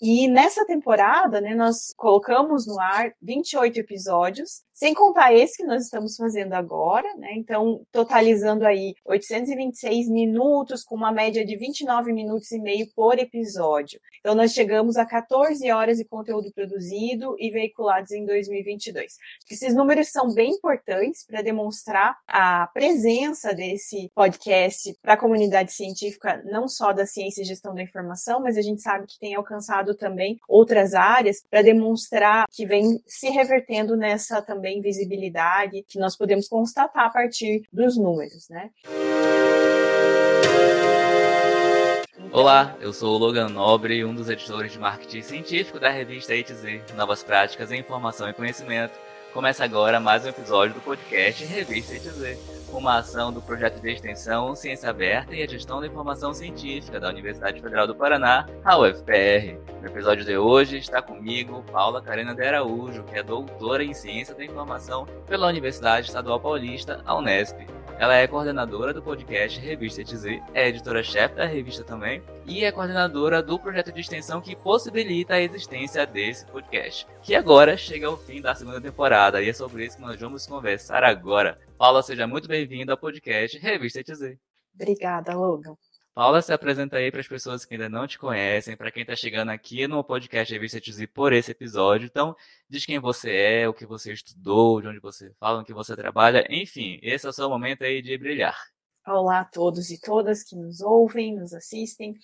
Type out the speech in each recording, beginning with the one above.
E nessa temporada, né, nós colocamos no ar 28 episódios, sem contar esse que nós estamos fazendo agora, né? Então, totalizando aí 826 minutos, com uma média de 29 minutos e meio por episódio. Então, nós chegamos a 14 horas de conteúdo produzido e veiculados em 2022. Esses números são bem importantes para demonstrar a presença desse podcast para a comunidade científica, não só da ciência e gestão da informação, mas a gente sabe que tem alcançado também outras áreas para demonstrar que vem se revertendo nessa também visibilidade que nós podemos constatar a partir dos números, né? Olá, eu sou o Logan Nobre, um dos editores de marketing científico da revista ETZ, Novas Práticas em Informação e Conhecimento. Começa agora mais um episódio do podcast Revista ETZ, uma ação do projeto de extensão Ciência Aberta e a Gestão da Informação Científica da Universidade Federal do Paraná, a UFPR. No episódio de hoje está comigo Paula Carena de Araújo, que é doutora em Ciência da Informação pela Universidade Estadual Paulista, a Unesp. Ela é coordenadora do podcast Revista ETZ, é editora-chefe da revista também e é coordenadora do projeto de extensão que possibilita a existência desse podcast, que agora chega ao fim da segunda temporada e é sobre isso que nós vamos conversar agora. Paula, seja muito bem-vinda ao podcast Revista ETZ. Obrigada, Logan. Paula, se apresenta aí para as pessoas que ainda não te conhecem, para quem está chegando aqui no podcast Revista TZ por esse episódio. Então, diz quem você é, o que você estudou, de onde você fala, o que você trabalha. Enfim, esse é o seu momento aí de brilhar. Olá a todos e todas que nos ouvem, nos assistem.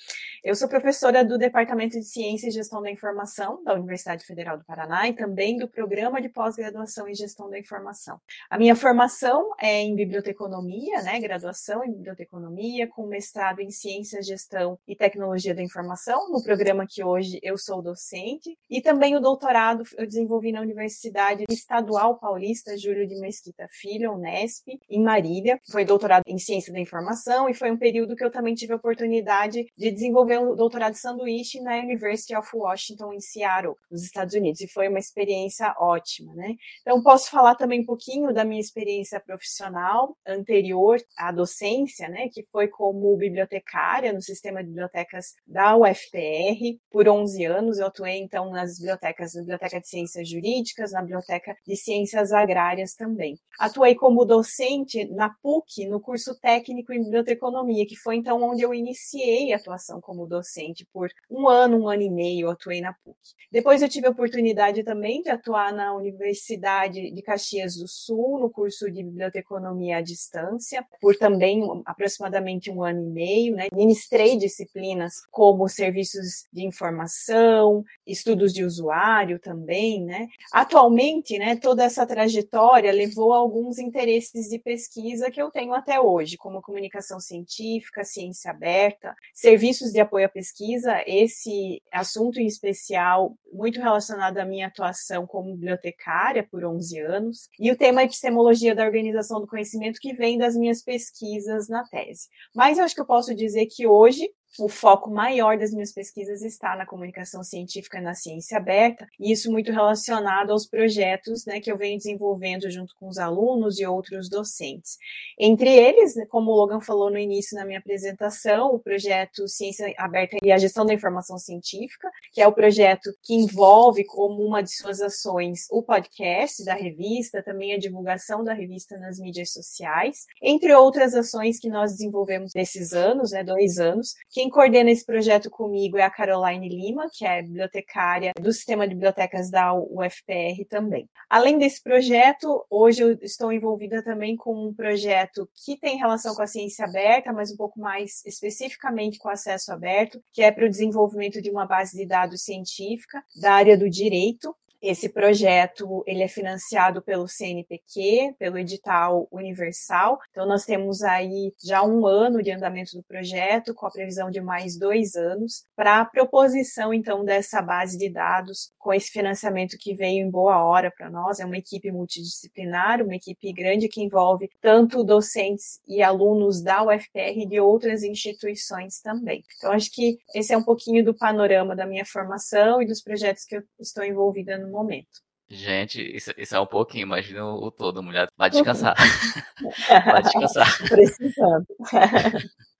Eu sou professora do Departamento de Ciência e Gestão da Informação da Universidade Federal do Paraná e também do Programa de Pós-Graduação em Gestão da Informação. A minha formação é em biblioteconomia, né, graduação em biblioteconomia, com mestrado em Ciência, Gestão e Tecnologia da Informação, no programa que hoje eu sou docente, e também o doutorado eu desenvolvi na Universidade Estadual Paulista Júlio de Mesquita Filho, Unesp, em Marília. Foi doutorado em Ciência da informação e foi um período que eu também tive a oportunidade de desenvolver um doutorado de sanduíche na University of Washington em Seattle, nos Estados Unidos, e foi uma experiência ótima, né? Então posso falar também um pouquinho da minha experiência profissional anterior à docência, né, que foi como bibliotecária no sistema de bibliotecas da UFPR por 11 anos. Eu atuei então nas bibliotecas, na Biblioteca de Ciências Jurídicas, na Biblioteca de Ciências Agrárias também. Atuei como docente na PUC, no curso técnico técnico em biblioteconomia, que foi então onde eu iniciei a atuação como docente. Por um ano, um ano e meio, atuei na PUC. Depois eu tive a oportunidade também de atuar na Universidade de Caxias do Sul, no curso de biblioteconomia à distância, por também aproximadamente um ano e meio. Né? Ministrei disciplinas como serviços de informação, estudos de usuário também. Né? Atualmente, né, toda essa trajetória levou a alguns interesses de pesquisa que eu tenho até hoje, como comunicação científica, ciência aberta, serviços de apoio à pesquisa, esse assunto em especial muito relacionado à minha atuação como bibliotecária por 11 anos, e o tema epistemologia da organização do conhecimento que vem das minhas pesquisas na tese. Mas eu acho que eu posso dizer que hoje o foco maior das minhas pesquisas está na comunicação científica na ciência aberta, e isso muito relacionado aos projetos né, que eu venho desenvolvendo junto com os alunos e outros docentes. Entre eles, né, como o Logan falou no início na minha apresentação, o projeto Ciência Aberta e a Gestão da Informação Científica, que é o projeto que envolve como uma de suas ações o podcast da revista, também a divulgação da revista nas mídias sociais, entre outras ações que nós desenvolvemos nesses anos, né, dois anos, que quem coordena esse projeto comigo é a Caroline Lima, que é bibliotecária do Sistema de Bibliotecas da UFPR também. Além desse projeto, hoje eu estou envolvida também com um projeto que tem relação com a ciência aberta, mas um pouco mais especificamente com acesso aberto, que é para o desenvolvimento de uma base de dados científica da área do direito, esse projeto ele é financiado pelo CNPq, pelo edital universal. Então nós temos aí já um ano de andamento do projeto, com a previsão de mais dois anos para a proposição então dessa base de dados com esse financiamento que veio em boa hora para nós. É uma equipe multidisciplinar, uma equipe grande que envolve tanto docentes e alunos da UFPR e de outras instituições também. Então acho que esse é um pouquinho do panorama da minha formação e dos projetos que eu estou envolvida no momento. Gente, isso, isso é um pouquinho, imagina o todo, mulher vai descansar. vai descansar. Precisando.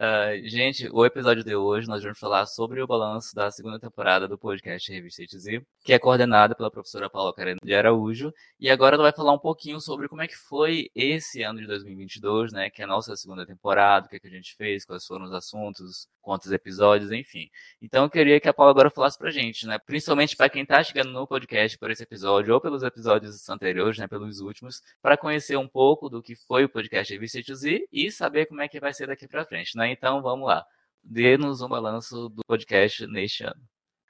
Uh, gente, o episódio de hoje nós vamos falar sobre o balanço da segunda temporada do podcast Revista ETZ, que é coordenada pela professora Paula Carena de Araújo. E agora ela vai falar um pouquinho sobre como é que foi esse ano de 2022, né? Que é a nossa segunda temporada, o que, é que a gente fez, quais foram os assuntos, quantos episódios, enfim. Então eu queria que a Paula agora falasse pra gente, né? Principalmente para quem tá chegando no podcast por esse episódio ou pelos episódios anteriores, né? Pelos últimos, para conhecer um pouco do que foi o podcast Revista ETZ e saber como é que vai ser daqui para frente, né? Então vamos lá. Dê-nos um balanço do podcast neste ano.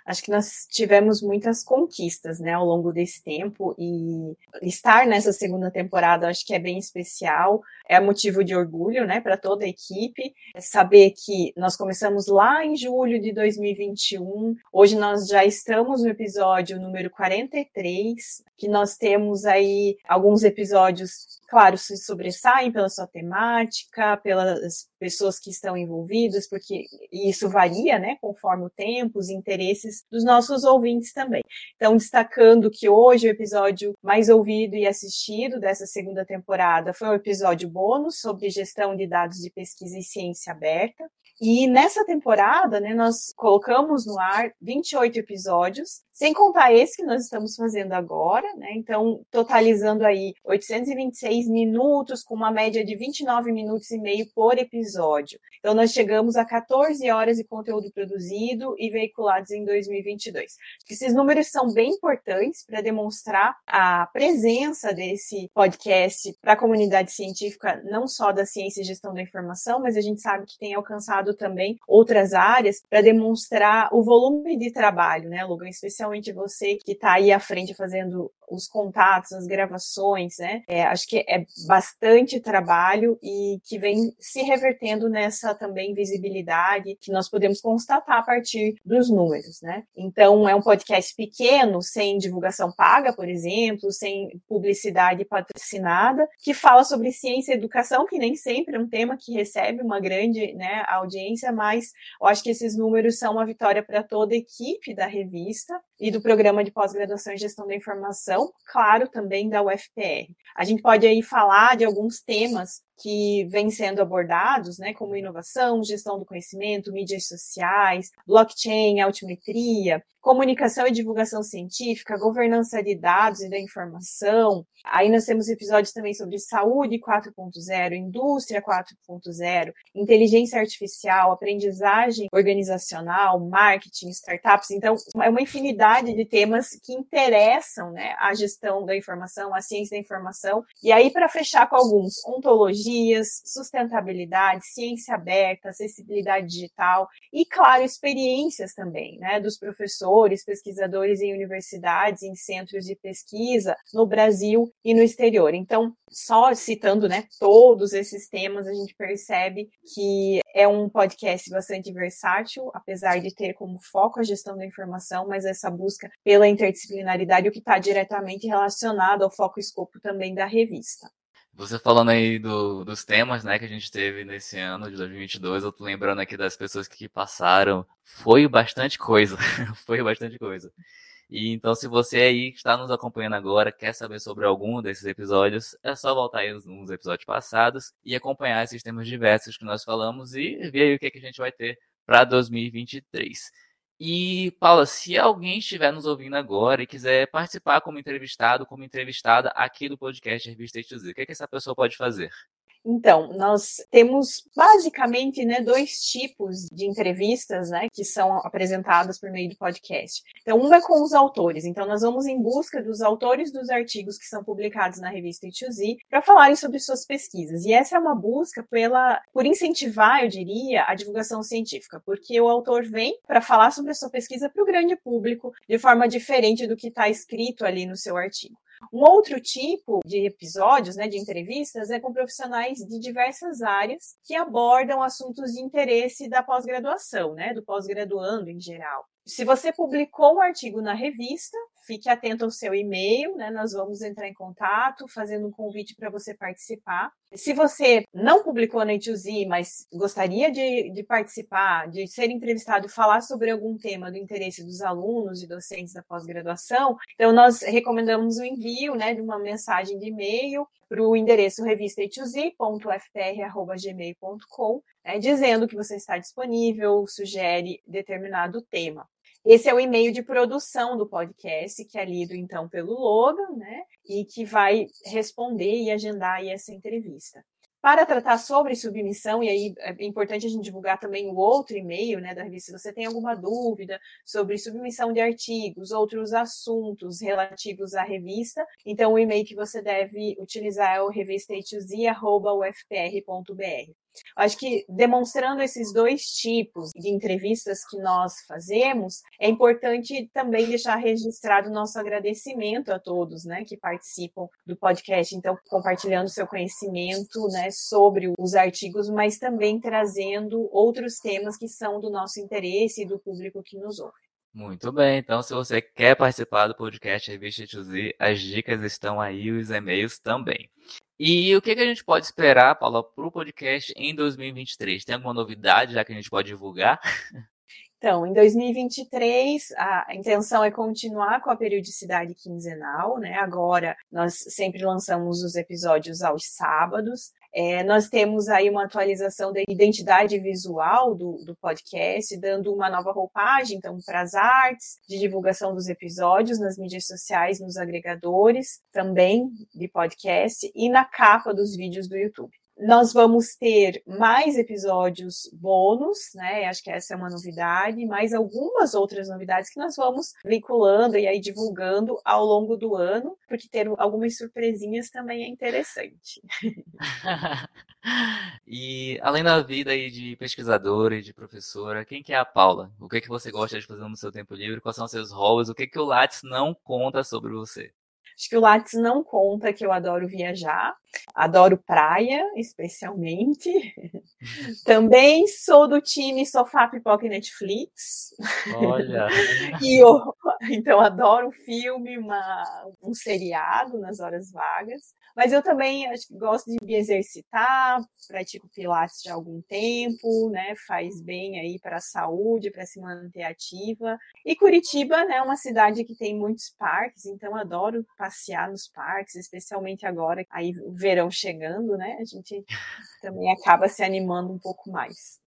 Acho que nós tivemos muitas conquistas, né, ao longo desse tempo e estar nessa segunda temporada acho que é bem especial, é motivo de orgulho, né, para toda a equipe. É saber que nós começamos lá em julho de 2021, hoje nós já estamos no episódio número 43, que nós temos aí alguns episódios claro, se sobressaem pela sua temática, pelas pessoas que estão envolvidas, porque isso varia, né, conforme o tempo, os interesses dos nossos ouvintes também. Então, destacando que hoje o episódio mais ouvido e assistido dessa segunda temporada foi um episódio bônus sobre gestão de dados de pesquisa e ciência aberta. E nessa temporada, né, nós colocamos no ar 28 episódios, sem contar esse que nós estamos fazendo agora, né? Então, totalizando aí 826 minutos, com uma média de 29 minutos e meio por episódio. Então, nós chegamos a 14 horas de conteúdo produzido e veiculados em 2022. Esses números são bem importantes para demonstrar a presença desse podcast para a comunidade científica, não só da ciência e gestão da informação, mas a gente sabe que tem alcançado também outras áreas para demonstrar o volume de trabalho, né, Logan? Especialmente você que está aí à frente fazendo os contatos, as gravações, né? É, acho que é bastante trabalho e que vem se revertendo nessa também visibilidade que nós podemos constatar a partir dos números, né? Então, é um podcast pequeno, sem divulgação paga, por exemplo, sem publicidade patrocinada, que fala sobre ciência e educação, que nem sempre é um tema que recebe uma grande né, audiência, mas eu acho que esses números são uma vitória para toda a equipe da revista e do programa de pós-graduação em gestão da informação, claro, também da UFPR. A gente pode aí falar de alguns temas que vêm sendo abordados, né, como inovação, gestão do conhecimento, mídias sociais, blockchain, altimetria, comunicação e divulgação científica, governança de dados e da informação. Aí nós temos episódios também sobre saúde 4.0, indústria 4.0, inteligência artificial, aprendizagem organizacional, marketing, startups. Então, é uma infinidade de temas que interessam, né, a gestão da informação, a ciência da informação. E aí para fechar com alguns, ontologia sustentabilidade, ciência aberta, acessibilidade digital e, claro, experiências também, né, dos professores, pesquisadores em universidades, em centros de pesquisa no Brasil e no exterior. Então, só citando, né, todos esses temas, a gente percebe que é um podcast bastante versátil, apesar de ter como foco a gestão da informação, mas essa busca pela interdisciplinaridade, o que está diretamente relacionado ao foco e escopo também da revista. Você falando aí do, dos temas, né, que a gente teve nesse ano de 2022, eu tô lembrando aqui das pessoas que passaram, foi bastante coisa, foi bastante coisa. E então, se você aí está nos acompanhando agora, quer saber sobre algum desses episódios, é só voltar aí nos episódios passados e acompanhar esses temas diversos que nós falamos e ver aí o que, é que a gente vai ter para 2023. E, Paula, se alguém estiver nos ouvindo agora e quiser participar como entrevistado, como entrevistada aqui do podcast Revista X, o que, é que essa pessoa pode fazer? Então, nós temos basicamente né, dois tipos de entrevistas né, que são apresentadas por meio do podcast. Então, um é com os autores. Então, nós vamos em busca dos autores dos artigos que são publicados na revista E2Z para falarem sobre suas pesquisas. E essa é uma busca pela, por incentivar, eu diria, a divulgação científica, porque o autor vem para falar sobre a sua pesquisa para o grande público de forma diferente do que está escrito ali no seu artigo. Um outro tipo de episódios, né, de entrevistas, é com profissionais de diversas áreas que abordam assuntos de interesse da pós-graduação, né, do pós-graduando em geral. Se você publicou um artigo na revista, fique atento ao seu e-mail, né? Nós vamos entrar em contato, fazendo um convite para você participar. Se você não publicou na A2Z, mas gostaria de, de participar, de ser entrevistado e falar sobre algum tema do interesse dos alunos e docentes da pós-graduação, então nós recomendamos o envio né, de uma mensagem de e-mail para o endereço revista2z.fpr.gmail.com, né, dizendo que você está disponível, sugere determinado tema. Esse é o e-mail de produção do podcast, que é lido então pelo Logan, né? E que vai responder e agendar essa entrevista. Para tratar sobre submissão, e aí é importante a gente divulgar também o outro e-mail né, da revista, se você tem alguma dúvida sobre submissão de artigos, outros assuntos relativos à revista, então o e-mail que você deve utilizar é o revista.ufpr.br. Acho que demonstrando esses dois tipos de entrevistas que nós fazemos, é importante também deixar registrado nosso agradecimento a todos, né, que participam do podcast. Então, compartilhando seu conhecimento, né, sobre os artigos, mas também trazendo outros temas que são do nosso interesse e do público que nos ouve. Muito bem, então se você quer participar do podcast Revista 2Z, as dicas estão aí, os e-mails também. E o que, que a gente pode esperar, Paula, para o podcast em 2023? Tem alguma novidade já que a gente pode divulgar? Então, em 2023, a intenção é continuar com a periodicidade quinzenal, né? Agora, nós sempre lançamos os episódios aos sábados. É, nós temos aí uma atualização da identidade visual do, do podcast, dando uma nova roupagem, então, para as artes, de divulgação dos episódios nas mídias sociais, nos agregadores também de podcast e na capa dos vídeos do YouTube. Nós vamos ter mais episódios bônus, né? Acho que essa é uma novidade, mais algumas outras novidades que nós vamos vinculando e aí divulgando ao longo do ano, porque ter algumas surpresinhas também é interessante. e além da vida aí de pesquisadora e de professora, quem que é a Paula? O que é que você gosta de fazer no seu tempo livre? Quais são seus hobbies? O que que o Lattes não conta sobre você? Acho que o Lattes não conta que eu adoro viajar, adoro praia, especialmente. Também sou do time Sofá Pipoca e Netflix. Olha! e eu, então adoro um filme, uma, um seriado nas horas vagas. Mas eu também acho, gosto de me exercitar, pratico pilates já há algum tempo, né? Faz bem aí para a saúde, para se manter ativa. E Curitiba, né, é uma cidade que tem muitos parques, então adoro passear nos parques, especialmente agora, aí o verão chegando, né? A gente também acaba se animando um pouco mais.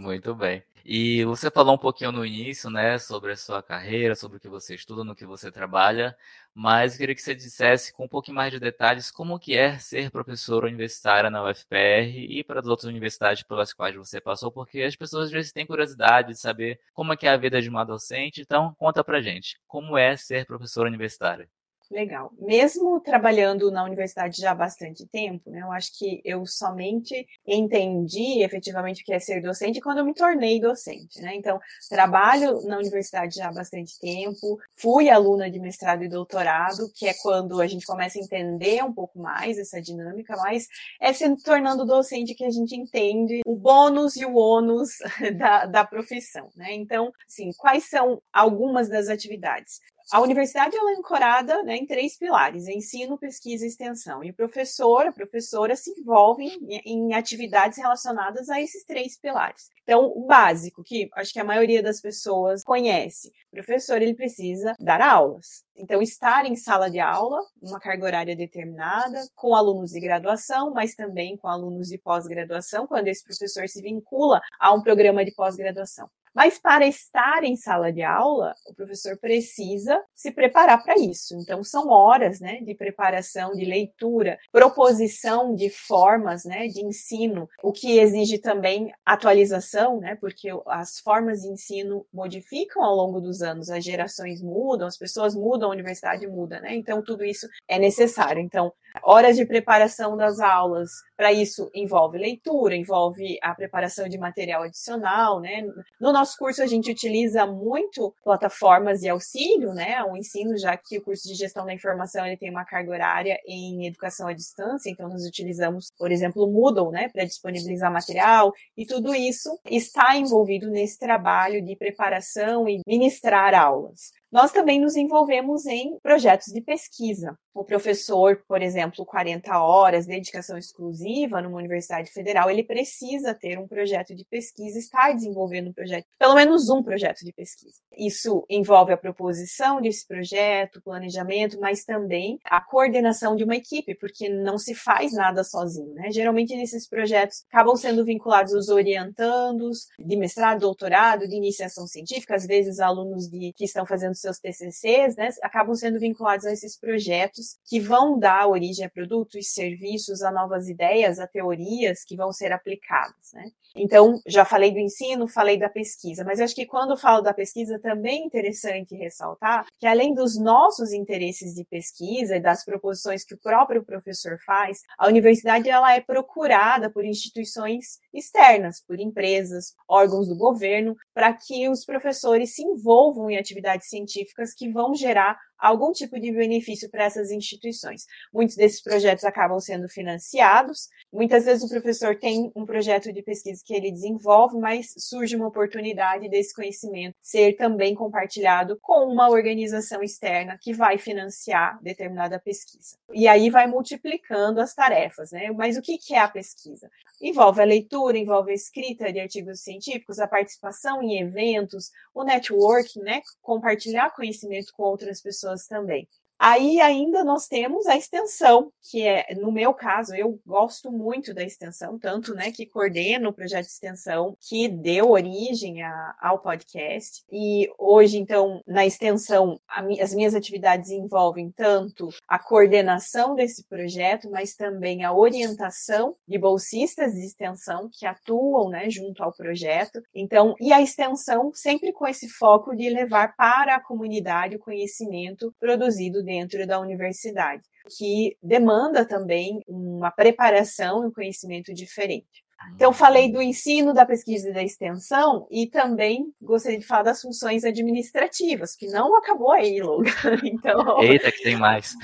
Muito bem. E você falou um pouquinho no início, né, sobre a sua carreira, sobre o que você estuda, no que você trabalha, mas eu queria que você dissesse com um pouquinho mais de detalhes como que é ser professora universitária na UFPR e para as outras universidades pelas quais você passou, porque as pessoas às vezes têm curiosidade de saber como é que é a vida de uma docente, então conta pra gente, como é ser professora universitária? Legal. Mesmo trabalhando na universidade já há bastante tempo, né, eu acho que eu somente entendi efetivamente o que é ser docente quando eu me tornei docente. Né? Então, trabalho na universidade já há bastante tempo, fui aluna de mestrado e doutorado, que é quando a gente começa a entender um pouco mais essa dinâmica, mas é se tornando docente que a gente entende o bônus e o ônus da, da profissão. Né? Então, assim, quais são algumas das atividades? A universidade ela é ancorada né, em três pilares: ensino, pesquisa e extensão. E o professor, a professora se envolve em, em, atividades relacionadas a esses três pilares. Então, o básico, que acho que a maioria das pessoas conhece, o professor ele precisa dar aulas. Então, estar em sala de aula, uma carga horária determinada, com alunos de graduação, mas também com alunos de pós-graduação, quando esse professor se vincula a um programa de pós-graduação. Mas para estar em sala de aula, o professor precisa se preparar para isso. Então, são horas né, de preparação, de leitura, proposição de formas né, de ensino, o que exige também atualização, né, porque as formas de ensino modificam ao longo dos anos, as gerações mudam, as pessoas mudam, a universidade muda, né? Então, tudo isso é necessário. Então, horas de preparação das aulas, para isso envolve leitura, envolve a preparação de material adicional, né? No nosso curso a gente utiliza muito plataformas de auxílio, né, ao ensino, já que o curso de gestão da informação ele tem uma carga horária em educação à distância, então nós utilizamos, por exemplo, o Moodle, né, para disponibilizar material, e tudo isso está envolvido nesse trabalho de preparação e ministrar aulas. Nós também nos envolvemos em projetos de pesquisa. O professor, por exemplo, 40 horas, dedicação exclusiva numa universidade federal, ele precisa ter um projeto de pesquisa, estar desenvolvendo um projeto, pelo menos um projeto de pesquisa. Isso envolve a proposição desse projeto, planejamento, mas também a coordenação de uma equipe, porque não se faz nada sozinho, né? Geralmente nesses projetos acabam sendo vinculados os orientandos de mestrado, doutorado, de iniciação científica, às vezes alunos de, que estão fazendo seus TCCs, né? Acabam sendo vinculados a esses projetos que vão dar origem a produtos, serviços, a novas ideias, a teorias que vão ser aplicadas, né? Então, já falei do ensino, falei da pesquisa, mas acho que quando falo da pesquisa também é interessante ressaltar que além dos nossos interesses de pesquisa e das proposições que o próprio professor faz, a universidade ela é procurada por instituições externas, por empresas, órgãos do governo, para que os professores se envolvam em atividades científicas que vão gerar algum tipo de benefício para essas instituições. Muitos desses projetos acabam sendo financiados. Muitas vezes o professor tem um projeto de pesquisa que ele desenvolve, mas surge uma oportunidade desse conhecimento ser também compartilhado com uma organização externa que vai financiar determinada pesquisa. E aí vai multiplicando as tarefas, né? Mas o que é a pesquisa? Envolve a leitura, envolve a escrita de artigos científicos, a participação em eventos, o networking, né? Compartilhar conhecimento com outras pessoas também. Aí ainda nós temos a extensão, que é, no meu caso, eu gosto muito da extensão, tanto né, que coordeno o projeto de extensão que deu origem a, ao podcast. E hoje, então, na extensão, as minhas atividades envolvem tanto a coordenação desse projeto, mas também a orientação de bolsistas de extensão que atuam né, junto ao projeto. Então, e a extensão sempre com esse foco de levar para a comunidade o conhecimento produzido dentro da universidade, que demanda também uma preparação e um conhecimento diferente. Então, falei do ensino, da pesquisa e da extensão, e também gostaria de falar das funções administrativas, que não acabou aí, Logan. Então, Eita, que tem mais.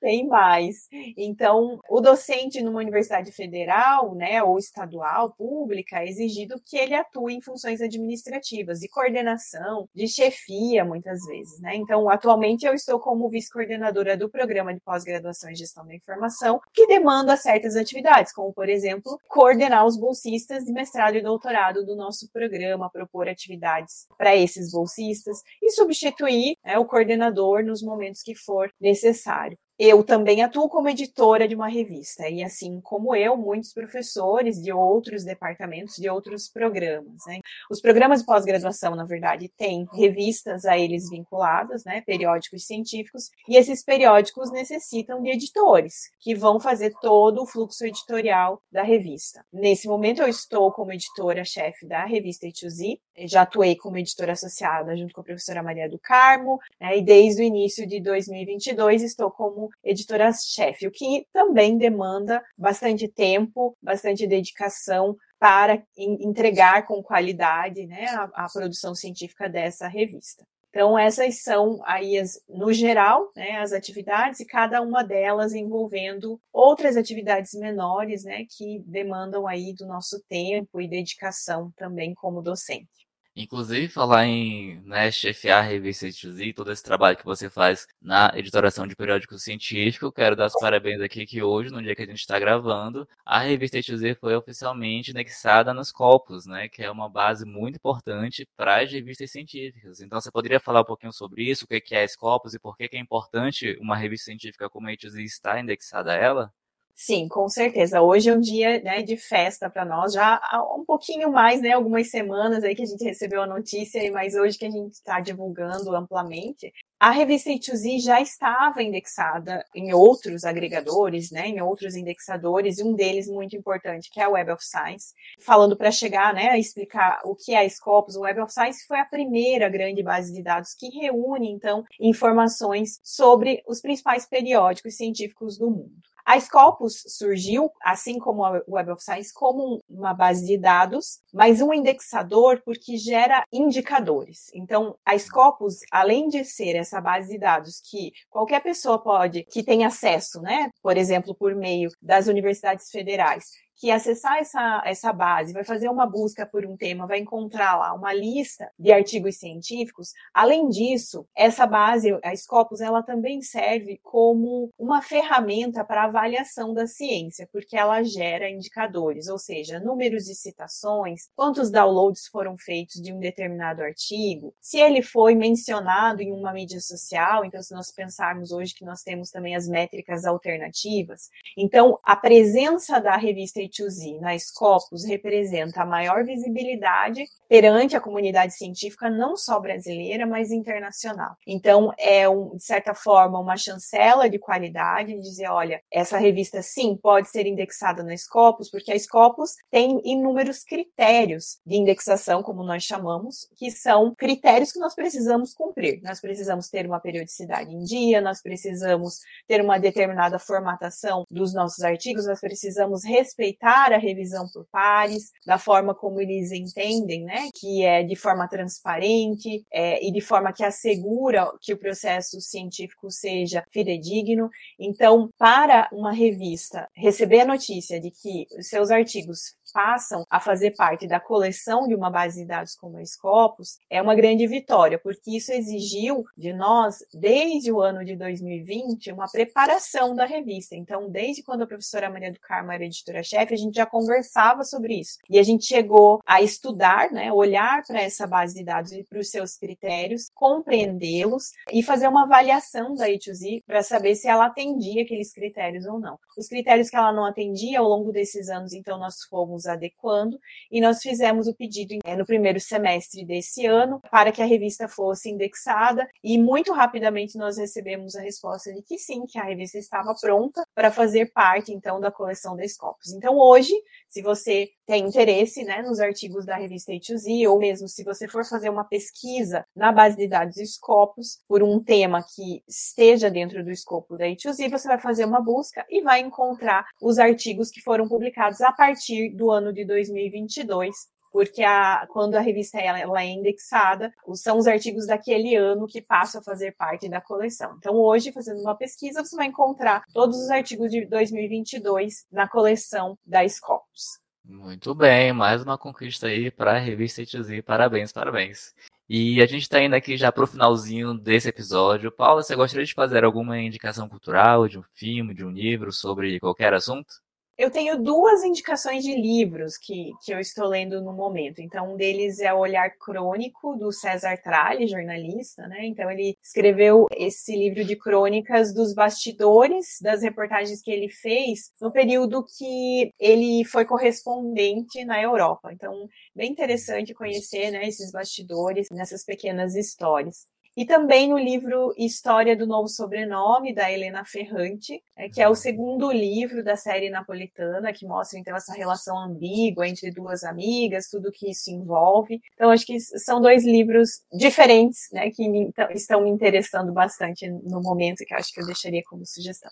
Tem mais. Então, o docente numa universidade federal, né, ou estadual, pública, é exigido que ele atue em funções administrativas, de coordenação, de chefia, muitas vezes, né? Então, atualmente eu estou como vice-coordenadora do programa de pós-graduação em gestão da informação, que demanda certas atividades, como, por exemplo, coordenar os bolsistas de mestrado e doutorado do nosso programa, propor atividades para esses bolsistas e substituir né, o coordenador nos momentos que for necessário. Eu também atuo como editora de uma revista, e assim como eu, muitos professores de outros departamentos, de outros programas. Né? Os programas de pós-graduação, na verdade, têm revistas a eles vinculadas, né? periódicos científicos, e esses periódicos necessitam de editores, que vão fazer todo o fluxo editorial da revista. Nesse momento, eu estou como editora-chefe da revista E2Z, já atuei como editora associada junto com a professora Maria do Carmo, né? e desde o início de 2022 estou como editora-chefe, o que também demanda bastante tempo, bastante dedicação para entregar com qualidade né, a, a produção científica dessa revista. Então, essas são aí, as, no geral, né, as atividades, e cada uma delas envolvendo outras atividades menores, né, que demandam aí do nosso tempo e dedicação também como docente. Inclusive, falar em né, chefiar a revista e todo esse trabalho que você faz na editoração de periódico científico, quero dar os parabéns aqui que hoje, no dia que a gente está gravando, a revista e foi oficialmente anexada nos Copos, né, que é uma base muito importante para as revistas científicas. Então, você poderia falar um pouquinho sobre isso, o que é Scopus e por que é importante uma revista científica como a e estar indexada a ela? Sim, com certeza. Hoje é um dia né, de festa para nós, já há um pouquinho mais, né, algumas semanas aí que a gente recebeu a notícia, mas hoje que a gente está divulgando amplamente. A revista A2Z já estava indexada em outros agregadores, né, em outros indexadores, e um deles muito importante, que é a Web of Science. Falando para chegar né, a explicar o que é a Scopus, o Web of Science foi a primeira grande base de dados que reúne, então, informações sobre os principais periódicos científicos do mundo. A Scopus surgiu, assim como a Web of Science, como uma base de dados, mas um indexador porque gera indicadores. Então, a Scopus, além de ser essa base de dados que qualquer pessoa pode, que tem acesso, né, por exemplo, por meio das universidades federais, que acessar essa, essa base, vai fazer uma busca por um tema, vai encontrar lá uma lista de artigos científicos. Além disso, essa base, a Scopus, ela também serve como uma ferramenta para avaliação da ciência, porque ela gera indicadores, ou seja, números de citações, quantos downloads foram feitos de um determinado artigo, se ele foi mencionado em uma mídia social, então se nós pensarmos hoje que nós temos também as métricas alternativas, então a presença da revista A2Z na Scopus representa a maior visibilidade perante a comunidade científica, não só brasileira, mas internacional. Então, é, um, de certa forma, uma chancela de qualidade, de dizer, olha, essa revista, sim, pode ser indexada na Scopus, porque a Scopus tem inúmeros critérios de indexação, como nós chamamos, que são critérios que nós precisamos cumprir. Nós precisamos ter uma periodicidade em dia, nós precisamos ter uma determinada formatação dos nossos artigos, nós precisamos respeitar a revisão por pares, da forma como eles entendem, né, que é de forma transparente é, e de forma que assegura que o processo científico seja fidedigno. Então, para uma revista receber a notícia de que seus artigos passam a fazer parte da coleção de uma base de dados como a Scopus, é uma grande vitória, porque isso exigiu de nós, desde o ano de 2020, uma preparação da revista. Então, desde quando a professora Maria do Carmo era editora-chefe, a gente já conversava sobre isso. E a gente chegou a estudar, né, olhar para essa base de dados e para os seus critérios, compreendê-los e fazer uma avaliação da A2Z para saber se ela atendia aqueles critérios ou não. Os critérios que ela não atendia ao longo desses anos, então nós fomos adequando, e nós fizemos o pedido no primeiro semestre desse ano para que a revista fosse indexada, e muito rapidamente nós recebemos a resposta de que sim, que a revista estava pronta para fazer parte, então, da coleção da Scopus. Então, hoje, se você tem interesse né, nos artigos da revista A2Z, ou mesmo se você for fazer uma pesquisa na base de dados Scopus por um tema que esteja dentro do escopo da A2Z, você vai fazer uma busca e vai encontrar os artigos que foram publicados a partir do ano de 2022, porque a, quando a revista ela, ela, é indexada, são os artigos daquele ano que passam a fazer parte da coleção. Então, hoje, fazendo uma pesquisa, você vai encontrar todos os artigos de 2022 na coleção da Scopus. Muito bem, mais uma conquista aí para a revista ETZ. Parabéns, parabéns. E a gente está indo aqui já para o finalzinho desse episódio. Paula, você gostaria de fazer alguma indicação cultural de um filme, de um livro sobre qualquer assunto? Eu tenho duas indicações de livros que, que eu estou lendo no momento. Então, um deles é O Olhar Crônico, do César Tralli, jornalista, né? Então, ele escreveu esse livro de crônicas dos bastidores das reportagens que ele fez no período que ele foi correspondente na Europa. Então, bem interessante conhecer né, esses bastidores nessas pequenas histórias. E também no livro História do Novo Sobrenome, da Helena Ferrante, é, que é o segundo livro da série napolitana, que mostra então essa relação ambígua entre duas amigas, tudo que isso envolve. Então, acho que são dois livros diferentes, né, que me, estão me interessando bastante no momento, que acho que eu deixaria como sugestão.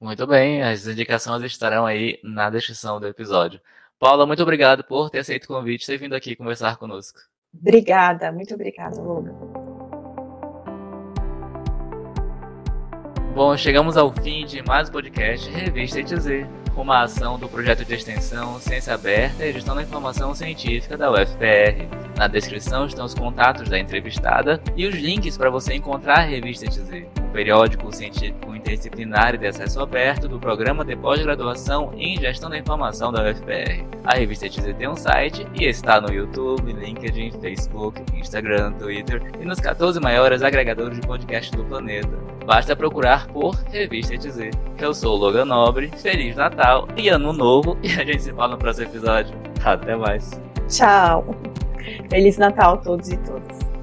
Muito bem, as indicações estarão aí na descrição do episódio. Paula, muito obrigado por ter aceito o convite e ter vindo aqui conversar conosco. Obrigada, muito obrigada, Logan. Bom, chegamos ao fim de mais um podcast Revista ETZ, uma ação do projeto de extensão Ciência Aberta e Gestão da Informação Científica da UFPR. Na descrição estão os contatos da entrevistada e os links para você encontrar a Revista ETZ, um periódico científico interdisciplinar e de acesso aberto do Programa de Pós-Graduação em Gestão da Informação da UFPR. A Revista ETZ tem um site e está no YouTube, LinkedIn, Facebook, Instagram, Twitter e nos 14 maiores agregadores de podcast do planeta. Basta procurar por Revista ETZ. Eu sou o Logan Nobre, Feliz Natal e Ano Novo e a gente se fala no próximo episódio. Até mais. Tchau. Feliz Natal a todos e todas.